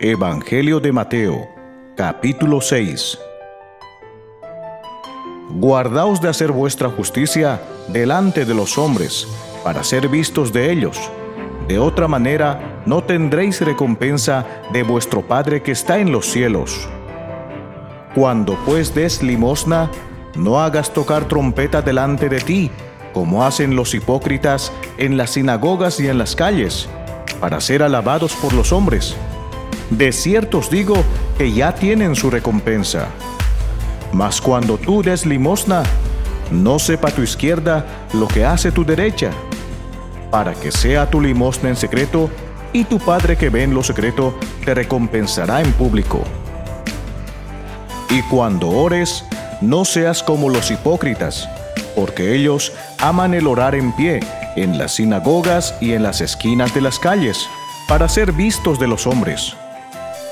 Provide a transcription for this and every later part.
Evangelio de Mateo, capítulo 6. Guardaos de hacer vuestra justicia delante de los hombres, para ser vistos de ellos. De otra manera, no tendréis recompensa de vuestro Padre que está en los cielos. Cuando pues des limosna, no hagas tocar trompeta delante de ti, como hacen los hipócritas en las sinagogas y en las calles, para ser alabados por los hombres de cierto os digo que ya tienen su recompensa. Mas cuando tú des limosna, no sepa tu izquierda lo que hace tu derecha, para que sea tu limosna en secreto, y tu Padre que ve en lo secreto te recompensará en público. Y cuando ores, no seas como los hipócritas, porque ellos aman el orar en pie en las sinagogas y en las esquinas de las calles, para ser vistos de los hombres.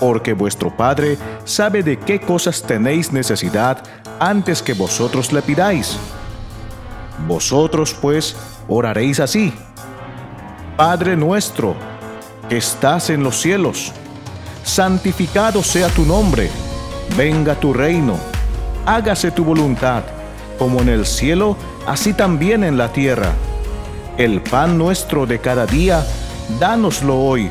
porque vuestro Padre sabe de qué cosas tenéis necesidad antes que vosotros le pidáis. Vosotros pues oraréis así. Padre nuestro, que estás en los cielos, santificado sea tu nombre, venga tu reino, hágase tu voluntad, como en el cielo, así también en la tierra. El pan nuestro de cada día, dánoslo hoy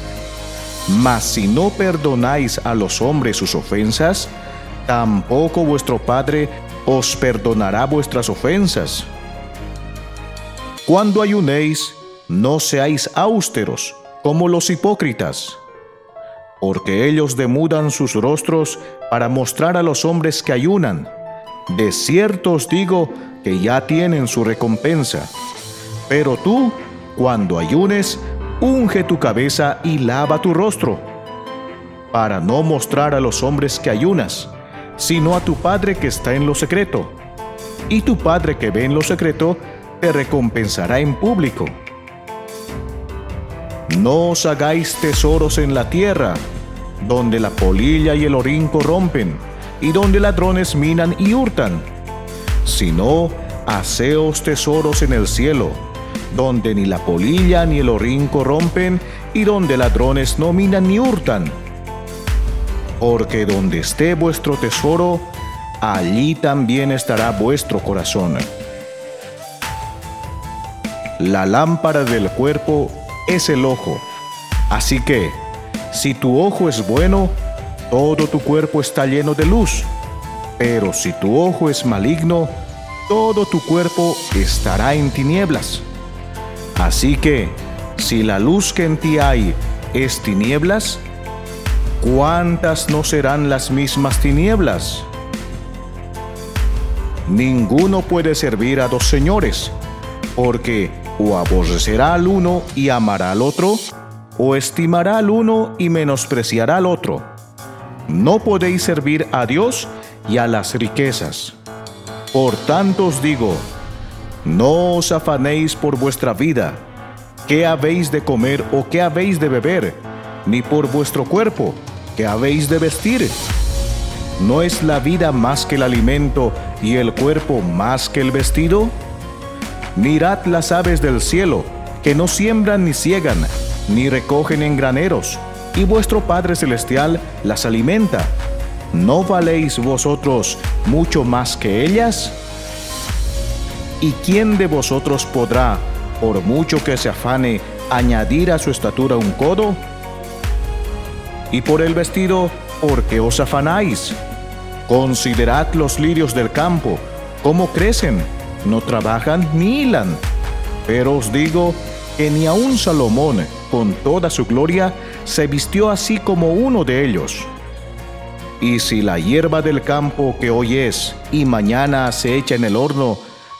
mas si no perdonáis a los hombres sus ofensas, tampoco vuestro Padre os perdonará vuestras ofensas. Cuando ayunéis, no seáis austeros como los hipócritas, porque ellos demudan sus rostros para mostrar a los hombres que ayunan. De cierto os digo que ya tienen su recompensa. Pero tú, cuando ayunes, unge tu cabeza y lava tu rostro, para no mostrar a los hombres que ayunas, sino a tu Padre que está en lo secreto. Y tu Padre que ve en lo secreto te recompensará en público. No os hagáis tesoros en la tierra, donde la polilla y el orín corrompen, y donde ladrones minan y hurtan, sino haceos tesoros en el cielo donde ni la polilla ni el orín corrompen, y donde ladrones no minan ni hurtan. Porque donde esté vuestro tesoro, allí también estará vuestro corazón. La lámpara del cuerpo es el ojo. Así que, si tu ojo es bueno, todo tu cuerpo está lleno de luz. Pero si tu ojo es maligno, todo tu cuerpo estará en tinieblas. Así que, si la luz que en ti hay es tinieblas, ¿cuántas no serán las mismas tinieblas? Ninguno puede servir a dos señores, porque o aborrecerá al uno y amará al otro, o estimará al uno y menospreciará al otro. No podéis servir a Dios y a las riquezas. Por tanto os digo, no os afanéis por vuestra vida, qué habéis de comer o qué habéis de beber, ni por vuestro cuerpo, qué habéis de vestir. ¿No es la vida más que el alimento y el cuerpo más que el vestido? Mirad las aves del cielo, que no siembran ni ciegan, ni recogen en graneros, y vuestro Padre Celestial las alimenta. ¿No valéis vosotros mucho más que ellas? ¿Y quién de vosotros podrá, por mucho que se afane, añadir a su estatura un codo? Y por el vestido, ¿por qué os afanáis? Considerad los lirios del campo, cómo crecen, no trabajan ni hilan. Pero os digo que ni aun Salomón, con toda su gloria, se vistió así como uno de ellos. Y si la hierba del campo que hoy es y mañana se echa en el horno,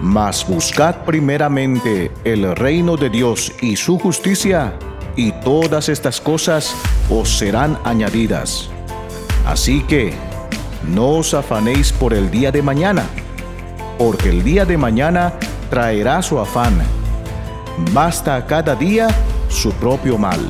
Mas buscad primeramente el reino de Dios y su justicia, y todas estas cosas os serán añadidas. Así que, no os afanéis por el día de mañana, porque el día de mañana traerá su afán. Basta cada día su propio mal.